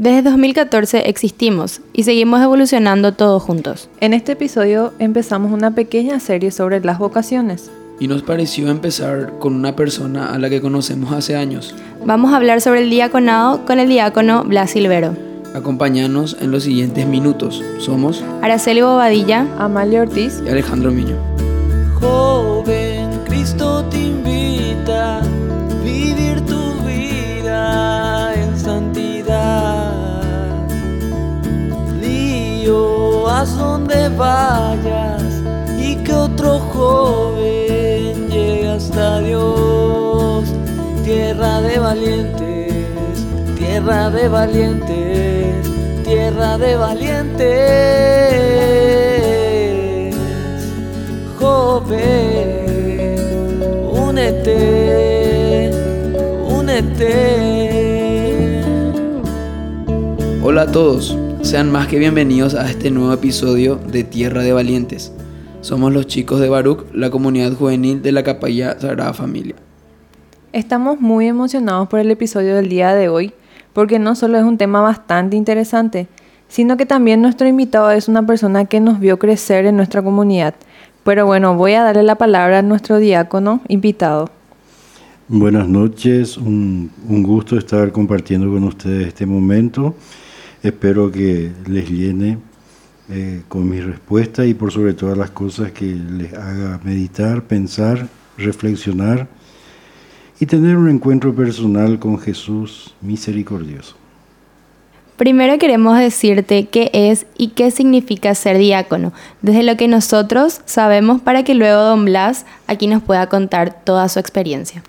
Desde 2014 existimos y seguimos evolucionando todos juntos. En este episodio empezamos una pequeña serie sobre las vocaciones. Y nos pareció empezar con una persona a la que conocemos hace años. Vamos a hablar sobre el diaconado con el diácono Blas Silvero. Acompáñanos en los siguientes minutos. Somos Araceli Bobadilla, Amalia Ortiz y Alejandro Miño. Donde vayas y que otro joven llegue hasta Dios. Tierra de valientes, tierra de valientes, tierra de valientes. Joven, únete, únete. Hola a todos, sean más que bienvenidos a este nuevo episodio de Tierra de Valientes. Somos los chicos de Baruch, la comunidad juvenil de la Capilla Sagrada Familia. Estamos muy emocionados por el episodio del día de hoy, porque no solo es un tema bastante interesante, sino que también nuestro invitado es una persona que nos vio crecer en nuestra comunidad. Pero bueno, voy a darle la palabra a nuestro diácono invitado. Buenas noches, un, un gusto estar compartiendo con ustedes este momento. Espero que les llene eh, con mi respuesta y por sobre todas las cosas que les haga meditar, pensar, reflexionar y tener un encuentro personal con Jesús misericordioso. Primero queremos decirte qué es y qué significa ser diácono, desde lo que nosotros sabemos para que luego don Blas aquí nos pueda contar toda su experiencia.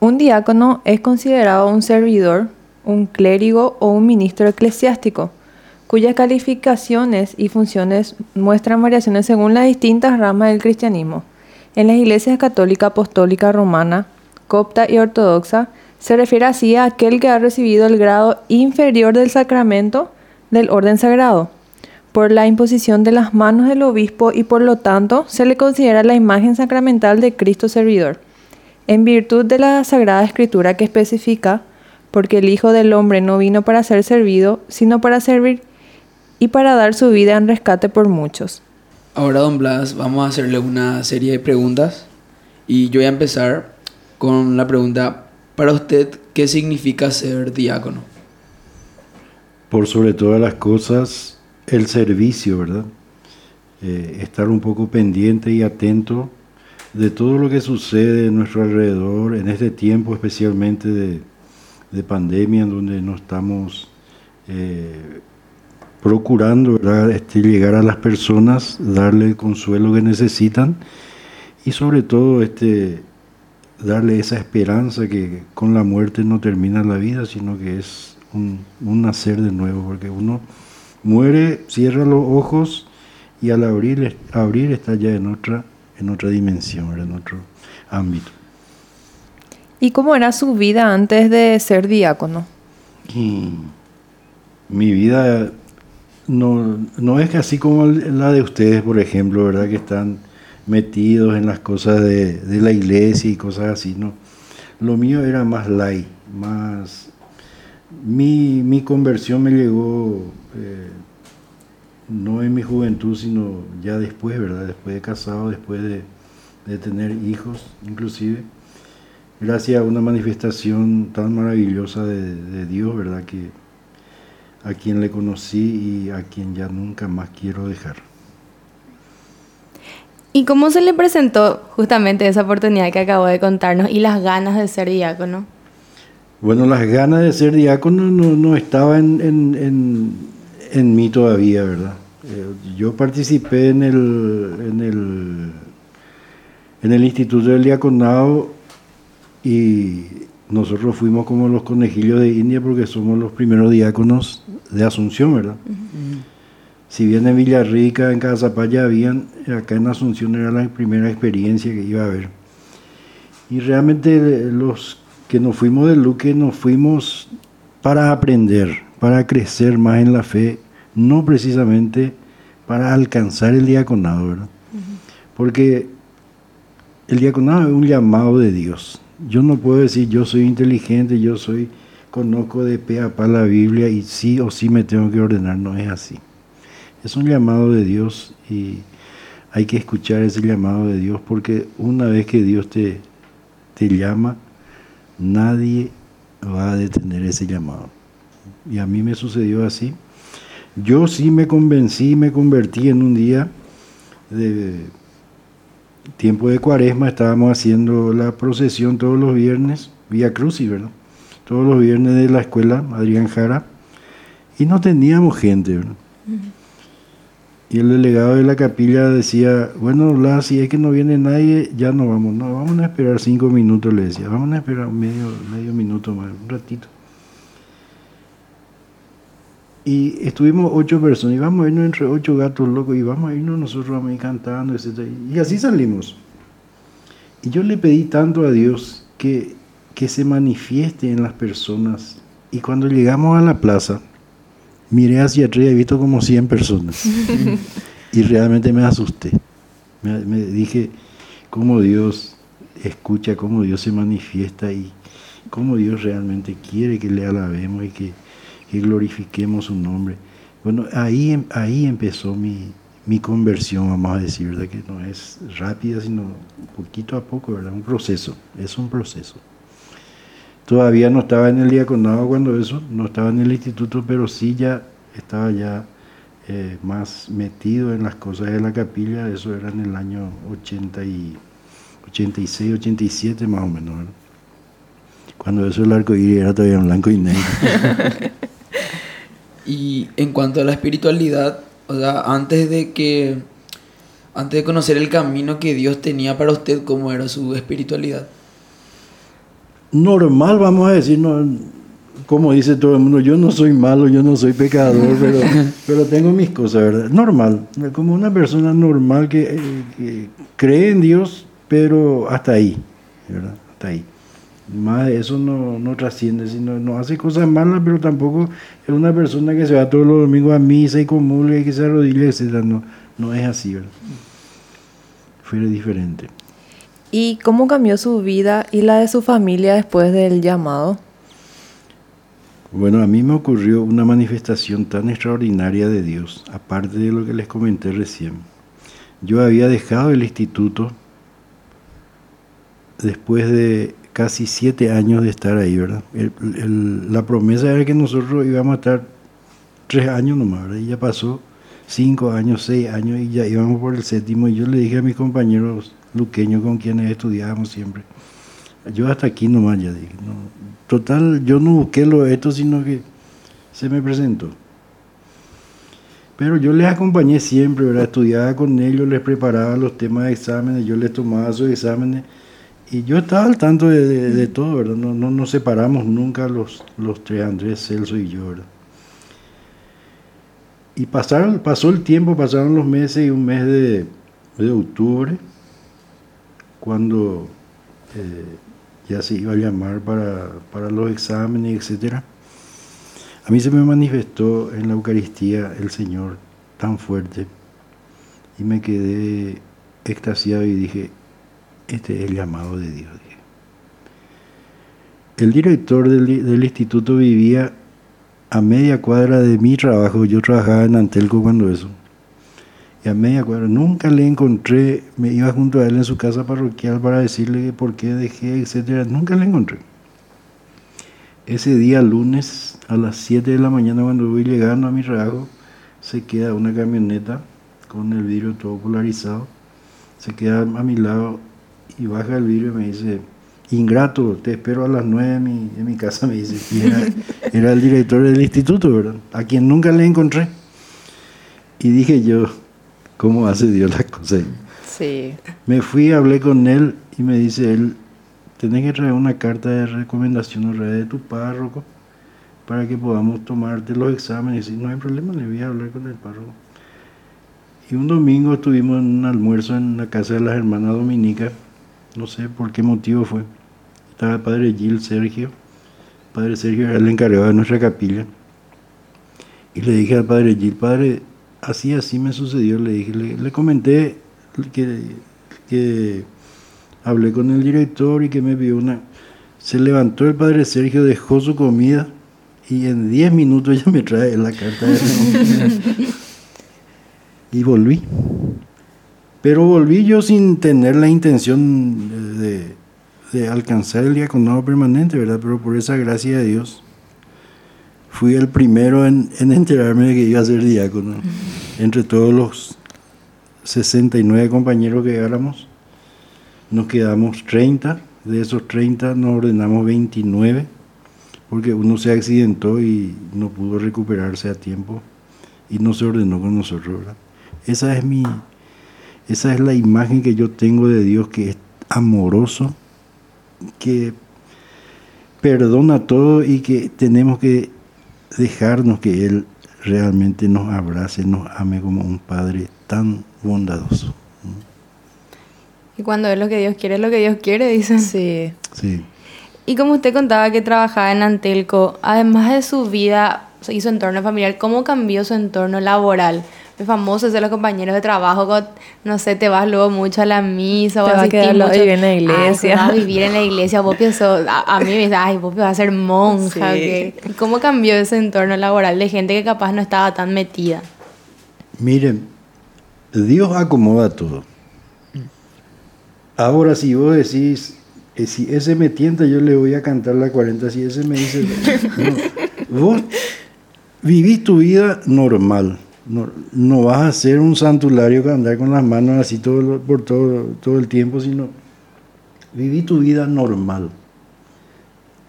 Un diácono es considerado un servidor, un clérigo o un ministro eclesiástico, cuyas calificaciones y funciones muestran variaciones según las distintas ramas del cristianismo. En las iglesias católica, apostólica, romana, copta y ortodoxa, se refiere así a aquel que ha recibido el grado inferior del sacramento del orden sagrado, por la imposición de las manos del obispo y por lo tanto se le considera la imagen sacramental de Cristo servidor. En virtud de la Sagrada Escritura que especifica, porque el Hijo del Hombre no vino para ser servido, sino para servir y para dar su vida en rescate por muchos. Ahora, don Blas, vamos a hacerle una serie de preguntas y yo voy a empezar con la pregunta, para usted, ¿qué significa ser diácono? Por sobre todas las cosas, el servicio, ¿verdad? Eh, estar un poco pendiente y atento de todo lo que sucede en nuestro alrededor, en este tiempo especialmente de, de pandemia, en donde no estamos eh, procurando. Este, llegar a las personas, darle el consuelo que necesitan y sobre todo este, darle esa esperanza que con la muerte no termina la vida, sino que es un, un nacer de nuevo, porque uno muere, cierra los ojos y al abrir, abrir está ya en otra, en otra dimensión, en otro ámbito. ¿Y cómo era su vida antes de ser diácono? Y mi vida no, no es así como la de ustedes, por ejemplo, ¿verdad? Que están metidos en las cosas de, de la iglesia y cosas así, ¿no? Lo mío era más light, más... Mi, mi conversión me llegó eh, no en mi juventud, sino ya después, ¿verdad? Después de casado, después de, de tener hijos, inclusive. Gracias a una manifestación tan maravillosa de, de Dios, ¿verdad? Que a quien le conocí y a quien ya nunca más quiero dejar. ¿Y cómo se le presentó justamente esa oportunidad que acabo de contarnos y las ganas de ser diácono? Bueno, las ganas de ser diácono no, no estaban en, en, en, mí todavía, ¿verdad? Eh, yo participé en el, en, el, en el Instituto del Diaconado y nosotros fuimos como los conejillos de India porque somos los primeros diáconos de Asunción, ¿verdad? Uh -huh. Si bien en Villarrica, en Casapaya habían, acá en Asunción era la primera experiencia que iba a haber. Y realmente los que nos fuimos de Luque nos fuimos para aprender, para crecer más en la fe, no precisamente para alcanzar el diaconado, ¿verdad? Uh -huh. Porque el diaconado es un llamado de Dios. Yo no puedo decir yo soy inteligente, yo soy conozco de pe a pa la Biblia y sí o sí me tengo que ordenar, no es así. Es un llamado de Dios y hay que escuchar ese llamado de Dios porque una vez que Dios te, te llama, nadie va a detener ese llamado. Y a mí me sucedió así. Yo sí me convencí, me convertí en un día de tiempo de cuaresma, estábamos haciendo la procesión todos los viernes, vía Crucis, ¿verdad? Todos los viernes de la escuela, Adrián Jara, y no teníamos gente, ¿verdad? Y el delegado de la capilla decía, bueno, la, si es que no viene nadie, ya no vamos, no, vamos a esperar cinco minutos, le decía, vamos a esperar medio, medio minuto más, un ratito. Y estuvimos ocho personas, y vamos a irnos entre ocho gatos locos, y vamos a irnos nosotros a ir cantando, etc. Y así salimos. Y yo le pedí tanto a Dios que, que se manifieste en las personas. Y cuando llegamos a la plaza, miré hacia atrás y he visto como 100 personas. y realmente me asusté. Me, me, dije cómo Dios escucha, cómo Dios se manifiesta y cómo Dios realmente quiere que le alabemos y que, que glorifiquemos su nombre. Bueno, ahí, em, ahí empezó mi, mi conversión, vamos a decir, ¿verdad? que no es rápida, sino poquito a poco, ¿verdad? Un proceso, es un proceso. Todavía no estaba en el diaconado cuando eso, no estaba en el instituto, pero sí ya estaba ya eh, más metido en las cosas de la capilla, eso era en el año 80 y 86, 87 más o menos. ¿verdad? Cuando eso el arco iris era todavía en blanco y negro. y en cuanto a la espiritualidad, o sea, antes de que antes de conocer el camino que Dios tenía para usted, ¿cómo era su espiritualidad? normal, vamos a decir, no, como dice todo el mundo, yo no soy malo, yo no soy pecador, pero, pero tengo mis cosas, ¿verdad? Normal, como una persona normal que, eh, que, cree en Dios, pero hasta ahí, ¿verdad? Hasta ahí. Más de eso no, no trasciende, sino no hace cosas malas, pero tampoco es una persona que se va todos los domingos a misa y comulga y que se arrodilla, etc. No, no es así, ¿verdad? Fue diferente. ¿Y cómo cambió su vida y la de su familia después del llamado? Bueno, a mí me ocurrió una manifestación tan extraordinaria de Dios, aparte de lo que les comenté recién. Yo había dejado el instituto después de casi siete años de estar ahí, ¿verdad? La promesa era que nosotros íbamos a estar tres años nomás, ¿verdad? Y ya pasó cinco años, seis años y ya íbamos por el séptimo y yo le dije a mis compañeros luqueños con quienes estudiábamos siempre, yo hasta aquí nomás ya dije, total, yo no busqué lo esto, sino que se me presentó. Pero yo les acompañé siempre, ¿verdad? estudiaba con ellos, les preparaba los temas de exámenes, yo les tomaba sus exámenes y yo estaba al tanto de, de, todo, ¿verdad? No, no nos separamos nunca los, los tres, Andrés, Celso y yo, ¿verdad? Y pasaron, pasó el tiempo, pasaron los meses y un mes de, de octubre, cuando eh, ya se iba a llamar para, para los exámenes, etc. A mí se me manifestó en la Eucaristía el Señor tan fuerte y me quedé extasiado y dije, este es el llamado de Dios. El director del, del instituto vivía a media cuadra de mi trabajo, yo trabajaba en Antelco cuando eso, y a media cuadra, nunca le encontré, me iba junto a él en su casa parroquial para decirle por qué dejé, etcétera, nunca le encontré. Ese día, lunes, a las 7 de la mañana, cuando voy llegando a mi trabajo, se queda una camioneta con el vidrio todo polarizado, se queda a mi lado y baja el vidrio y me dice, ingrato, te espero a las nueve en mi, en mi casa, me dice. Y era, era, el director del instituto, ¿verdad? A quien nunca le encontré. Y dije yo, ¿cómo hace Dios las cosas? Sí. Me fui, hablé con él y me dice él, tenés que traer una carta de recomendación de tu párroco para que podamos tomarte los exámenes. Y no hay problema, le voy a hablar con el párroco. Y un domingo estuvimos en un almuerzo en la casa de las hermanas dominicas, no sé por qué motivo fue estaba el padre Gil Sergio. El padre Sergio era el encargado de nuestra capilla. Y le dije al padre Gil, padre, así, así me sucedió. Le dije, le, le comenté que, que, hablé con el director y que me pidió una, Se levantó el padre Sergio, dejó su comida y en 10 minutos ya me trae la carta de renuncia. y volví. Pero volví yo sin tener la intención de, de alcanzar el diaconado permanente, ¿verdad? Pero por esa gracia de Dios fui el primero en, en enterarme de que iba a ser diácono. Entre todos los 69 compañeros que éramos, nos quedamos 30. De esos 30 nos ordenamos 29, porque uno se accidentó y no pudo recuperarse a tiempo y no se ordenó con nosotros. ¿verdad? Esa es mi, esa es la imagen que yo tengo de Dios que es amoroso, que perdona todo y que tenemos que dejarnos que Él realmente nos abrace, nos ame como un Padre tan bondadoso. Y cuando es lo que Dios quiere, es lo que Dios quiere, dicen. Sí. Sí. Y como usted contaba que trabajaba en Antelco, además de su vida y su entorno familiar, ¿cómo cambió su entorno laboral? Es famoso ser los compañeros de trabajo, con- no sé, te vas luego mucho a la misa o Te vas a quedar mucho- vivir en la Ay, iglesia. vas a vivir en la iglesia, vos piensas, a, a mí me dice, ay, vos vas a ser monja. Sí. ¿Cómo cambió ese entorno laboral de gente que capaz no estaba tan metida? Miren, Dios acomoda todo. Ahora, si vos decís, eh, si ese me tienta, yo le voy a cantar la 40. Si ese me dice, no. vos vivís tu vida normal. No, no vas a ser un santulario que andar con las manos así todo, por todo, todo el tiempo, sino viví tu vida normal.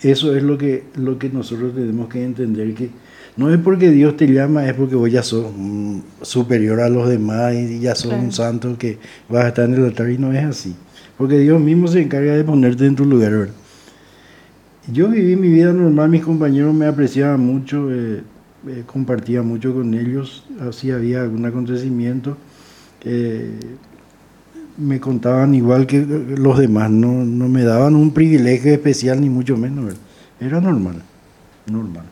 Eso es lo que, lo que nosotros tenemos que entender, que no es porque Dios te llama, es porque vos ya sos superior a los demás y ya sos un santo que vas a estar en el altar y no es así. Porque Dios mismo se encarga de ponerte en tu lugar. ¿verdad? Yo viví mi vida normal, mis compañeros me apreciaban mucho, eh, eh, compartía mucho con ellos, así había algún acontecimiento. eh, me contaban igual que los demás, no, no me daban un privilegio especial ni mucho menos. ¿verdad? Era normal, normal.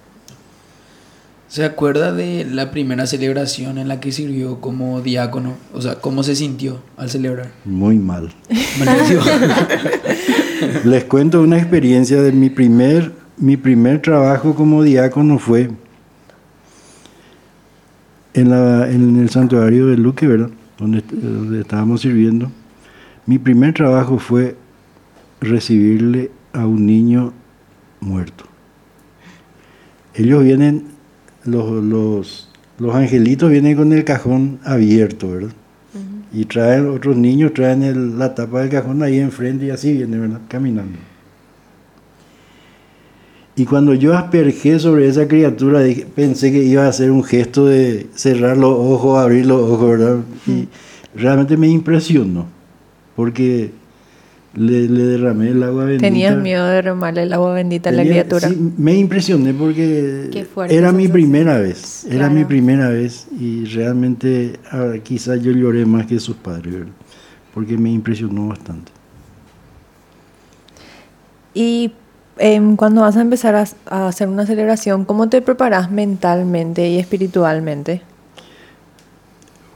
¿Se acuerda de la primera celebración en la que sirvió como diácono? O sea, ¿cómo se sintió al celebrar? Muy mal. Les cuento una experiencia de mi primer, mi primer trabajo como diácono fue en, la, en el santuario de Luque, ¿verdad? Donde, donde estábamos sirviendo. Mi primer trabajo fue recibirle a un niño muerto. Ellos vienen, los, los, los angelitos vienen con el cajón abierto, ¿verdad? Y traen, otros niños traen el- la tapa del cajón ahí enfrente y así vienen, ¿verdad? Caminando. Y cuando yo aspergé sobre esa criatura, dije- pensé que iba a hacer un gesto de cerrar los ojos, abrir los ojos, ¿verdad? Y realmente me impresionó, porque le, le derramé el agua bendita. Tenías miedo de derramarle el agua bendita a la criatura. sí, me impresioné porque era mi primera vez, era mi primera vez y realmente quizás yo lloré más que sus padres, ¿verdad? porque me impresionó bastante. Y em, cuando vas a empezar a, a hacer una celebración, ¿cómo te preparas mentalmente y espiritualmente?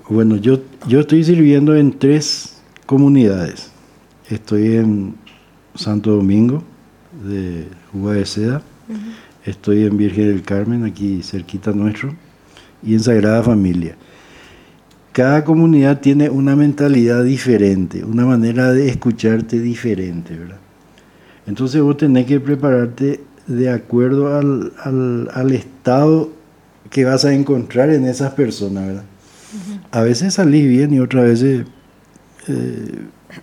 Bueno, yo, yo estoy sirviendo en tres comunidades. Estoy en Santo Domingo, de Juba de Seda. Estoy en Virgen del Carmen, aquí cerquita nuestro. Y en Sagrada Familia. Cada comunidad tiene una mentalidad diferente, una manera de escucharte diferente, ¿verdad? Entonces vos tenés que prepararte de acuerdo al, al, al estado que vas a encontrar en esas personas, ¿verdad? A veces salís bien y otras veces eh,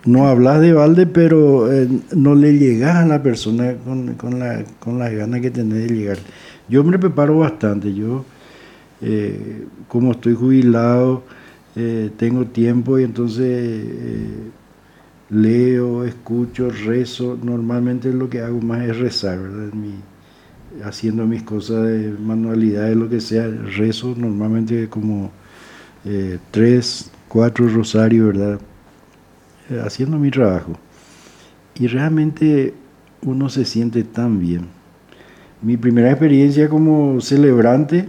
no hablas de balde, pero eh, no le llegas a la persona con, con, la, con las ganas que tenés de llegar. Yo me preparo bastante, yo eh, como estoy jubilado, tengo tiempo y entonces leo, escucho, rezo. Normalmente lo que hago más es rezar, ¿verdad? Haciendo mis cosas de manualidades, lo que sea, rezo normalmente como eh, tres, cuatro rosarios, ¿verdad? Eh, haciendo mi trabajo. Y realmente uno se siente tan bien. Mi primera experiencia como celebrante,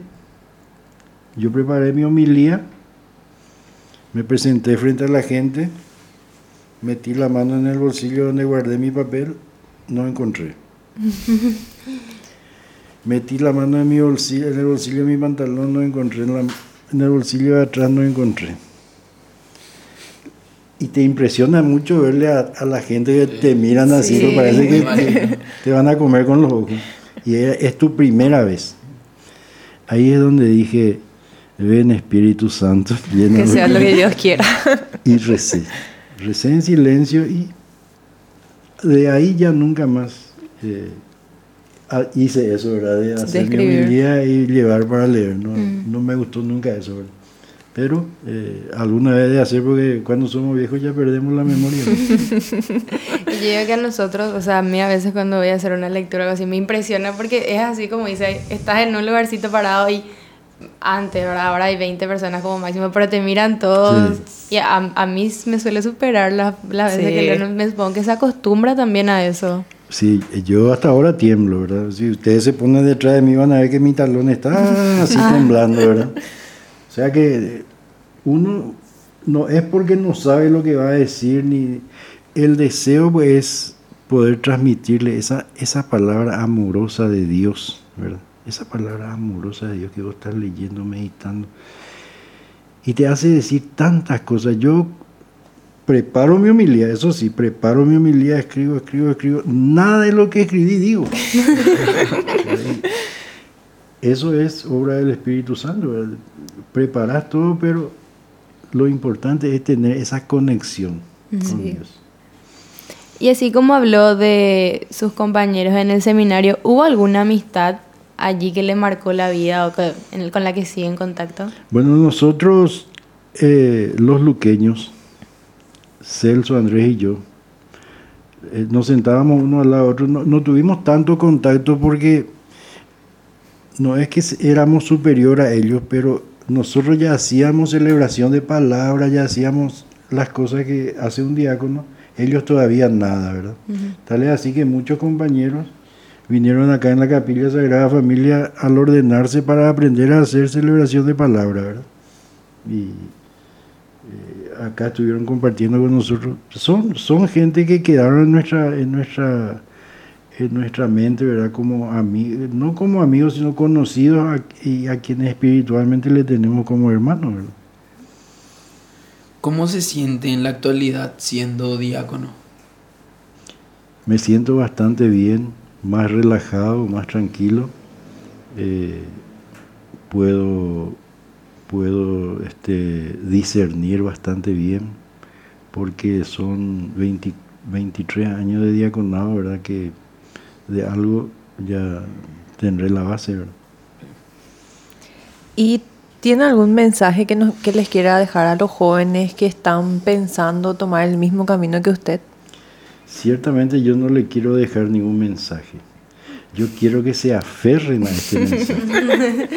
yo preparé mi homilía, me presenté frente a la gente, metí la mano en el bolsillo donde guardé mi papel, no encontré. Metí la mano en mi bolsillo, en el bolsillo de mi pantalón no encontré, en, la- en el bolsillo de atrás no encontré. Y te impresiona mucho verle a, a la gente que te miran así, Sí. me parece que te, te van a comer con los ojos. Y es tu primera vez. Ahí es donde dije, ven Espíritu Santo, Que lléname". sea lo que Dios quiera. y recé. Recé en silencio y de ahí ya nunca más eh, ah, hice eso, ¿verdad? De hacer mi homilía y llevar para leer. No, no me gustó nunca eso, ¿verdad? Pero eh, alguna vez de hacer porque cuando somos viejos ya perdemos la memoria. yo digo que a nosotros, o sea, a mí a veces cuando voy a hacer una lectura o algo así, me impresiona porque es así como dice, estás en un lugarcito parado y antes, ¿verdad? Ahora hay 20 personas como máximo, pero te miran todos. Y a, a mí me suele superar las las veces Sí. que me supongo que se acostumbra también a eso. Sí, yo hasta ahora tiemblo, ¿verdad? Si ustedes se ponen detrás de mí van a ver que mi talón está así temblando, ¿verdad? O sea que uno no es porque no sabe lo que va a decir, ni el deseo pues, es poder transmitirle esa, esa palabra amorosa de Dios, ¿verdad? Esa palabra amorosa de Dios que vos estás leyendo, meditando. Y te hace decir tantas cosas. Yo preparo mi homilía, eso sí, preparo mi homilía, escribo, escribo, escribo. Nada de lo que escribí digo. Eso es obra del Espíritu Santo. ¿verdad? Preparas todo, pero lo importante es tener esa conexión con Dios. Y así como habló de sus compañeros en el seminario, ¿hubo alguna amistad allí que le marcó la vida o que- en el- con la que sigue en contacto? Bueno, nosotros, eh, los luqueños, Celso, Andrés y yo, eh, nos sentábamos uno al lado otro. No, no tuvimos tanto contacto porque no es que éramos superior a ellos, pero nosotros ya hacíamos celebración de palabras, ya hacíamos las cosas que hace un diácono. Ellos todavía nada, ¿verdad? Tal es así que muchos compañeros vinieron acá en la capilla Sagrada Familia al ordenarse para aprender a hacer celebración de palabra, ¿verdad? Y eh, acá estuvieron compartiendo con nosotros. Son, son gente que quedaron en nuestra, en nuestra, en nuestra mente, ¿verdad? Como amigos, no como amigos, sino conocidos a- y a quienes espiritualmente le tenemos como hermanos, ¿verdad? ¿Cómo se siente en la actualidad siendo diácono? Me siento bastante bien, más relajado, más tranquilo. Eh, puedo puedo este, discernir bastante bien porque son 20 23 años de diaconado, ¿verdad? Que de algo ya tendré la base, ¿verdad? ¿Y tiene algún mensaje que, nos, que les quiera dejar a los jóvenes que están pensando tomar el mismo camino que usted? Ciertamente yo no le quiero dejar ningún mensaje. Yo quiero que se aferren a este mensaje.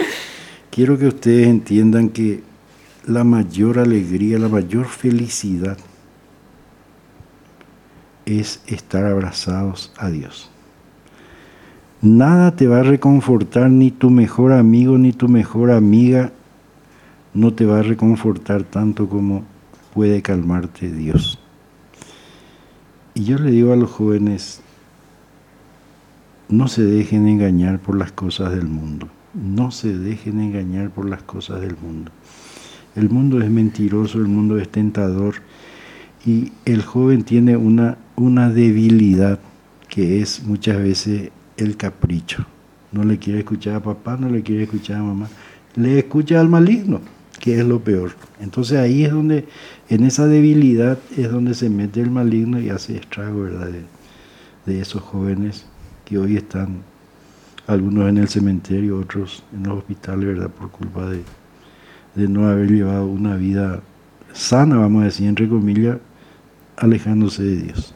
quiero que ustedes entiendan que la mayor alegría, la mayor felicidad es estar abrazados a Dios. Nada te va a reconfortar, ni tu mejor amigo, ni tu mejor amiga, no te va a reconfortar tanto como puede calmarte Dios. Y yo le digo a los jóvenes, no se dejen engañar por las cosas del mundo. No se dejen engañar por las cosas del mundo. El mundo es mentiroso, el mundo es tentador y el joven tiene una, una debilidad que es muchas veces el capricho. No le quiere escuchar a papá, no le quiere escuchar a mamá. Le escucha al maligno, que es lo peor. Entonces ahí es donde, en esa debilidad es donde se mete el maligno y hace estrago, ¿verdad? De, esos jóvenes que hoy están, algunos en el cementerio, otros en los hospitales, ¿verdad? Por culpa de, de no haber llevado una vida sana, vamos a decir, entre comillas, alejándose de Dios.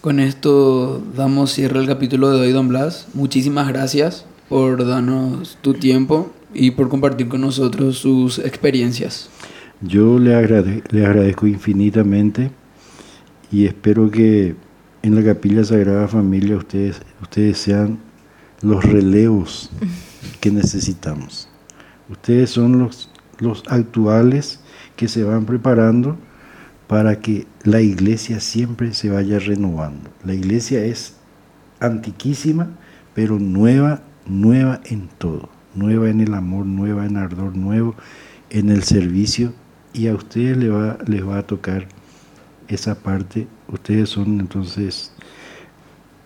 Con esto damos cierre al capítulo de hoy, don Blas. Muchísimas gracias por darnos tu tiempo y por compartir con nosotros sus experiencias. Yo le, agrade- le agradezco infinitamente y espero que en la Capilla Sagrada Familia ustedes, ustedes sean los relevos que necesitamos. Ustedes son los, los actuales que se van preparando para que la iglesia siempre se vaya renovando. La iglesia es antiquísima, pero nueva, nueva en todo. Nueva en el amor, nueva en ardor, nuevo en el servicio. Y a ustedes les va, les va a tocar esa parte. Ustedes son entonces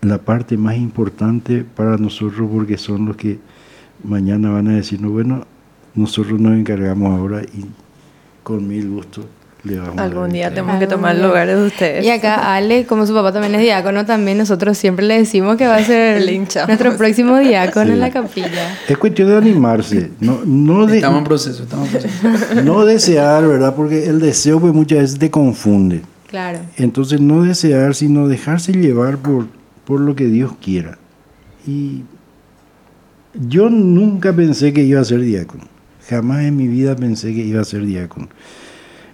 la parte más importante para nosotros porque son los que mañana van a decirnos, bueno, nosotros nos encargamos ahora y con mil gusto le vamos a Algún día el tenemos que tomar día. lugares de ustedes. Y acá Ale, como su papá también es diácono, también nosotros siempre le decimos que va a ser nuestro próximo diácono Sí. en la capilla. Es cuestión de animarse, no, no, de, Estamos en proceso, estamos en proceso. no desear, ¿verdad? Porque el deseo pues muchas veces te confunde. Claro. Entonces no desear, sino dejarse llevar por, por lo que Dios quiera. Y yo nunca pensé que iba a ser diácono. Jamás en mi vida pensé que iba a ser diácono.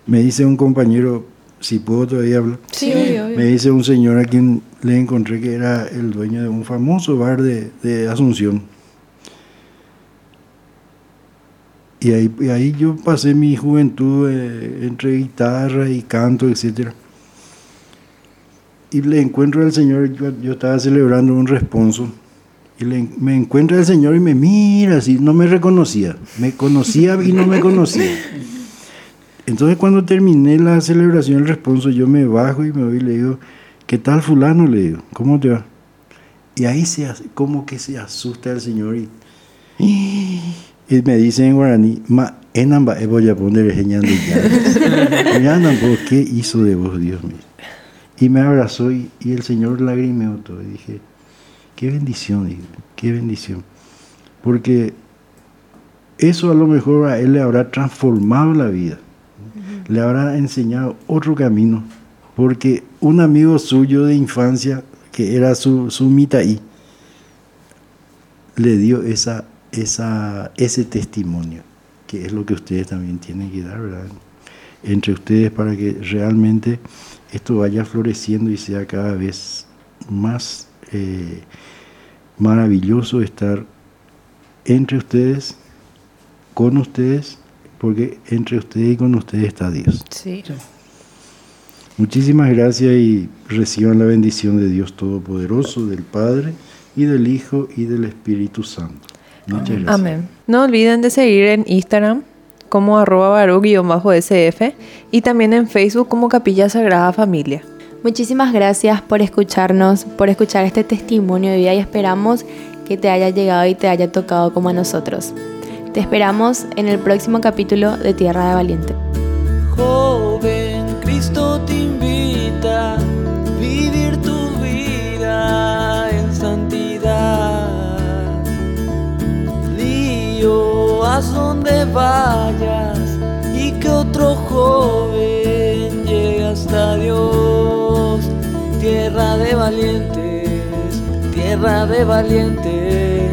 Me dice un compañero, si puedo todavía hablar, Sí, me dice un señor a quien le encontré que era el dueño de un famoso bar de, de Asunción. Y ahí, y ahí yo pasé mi juventud eh, entre guitarra y canto, etcétera. Y le encuentro al Señor, yo, yo estaba celebrando un responso, y le- me encuentra el Señor y me mira así, no me reconocía, me conocía y no me conocía. Entonces cuando terminé la celebración del responso, yo me bajo y me voy y le digo, ¿qué tal fulano? Le digo, ¿cómo te va? Y ahí se, como que se asusta el Señor y, y me dice en guaraní, ma enamba voy a poner pues, ¿qué hizo de vos, Dios mío? Y me abrazó y, y el Señor lagrimeó todo. Y dije, qué bendición, dije, qué bendición. Porque eso a lo mejor a él le habrá transformado la vida. Le habrá enseñado otro camino. Porque un amigo suyo de infancia, que era su, su mitaí, le dio esa, esa, ese testimonio, que es lo que ustedes también tienen que dar, ¿verdad? Entre ustedes para que realmente esto vaya floreciendo y sea cada vez más eh, maravilloso estar entre ustedes, con ustedes, porque entre ustedes y con ustedes está Dios. Sí. Muchísimas gracias y reciban la bendición de Dios Todopoderoso, del Padre y del Hijo y del Espíritu Santo. Muchas gracias. Amén. No olviden de seguir en Instagram como arroba baru-sf y también en Facebook como Capilla Sagrada Familia. Muchísimas gracias por escucharnos, por escuchar este testimonio de vida y esperamos que te haya llegado y te haya tocado como a nosotros. Te esperamos en el próximo capítulo de Tierra de Valiente. Joven, Cristo te invita a vivir tu vida en santidad. Lío, haz donde vayas y que otro joven llegue hasta Dios. Tierra de valientes, tierra de valientes,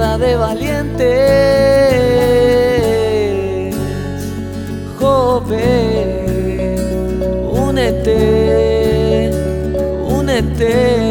de valientes joven, únete, únete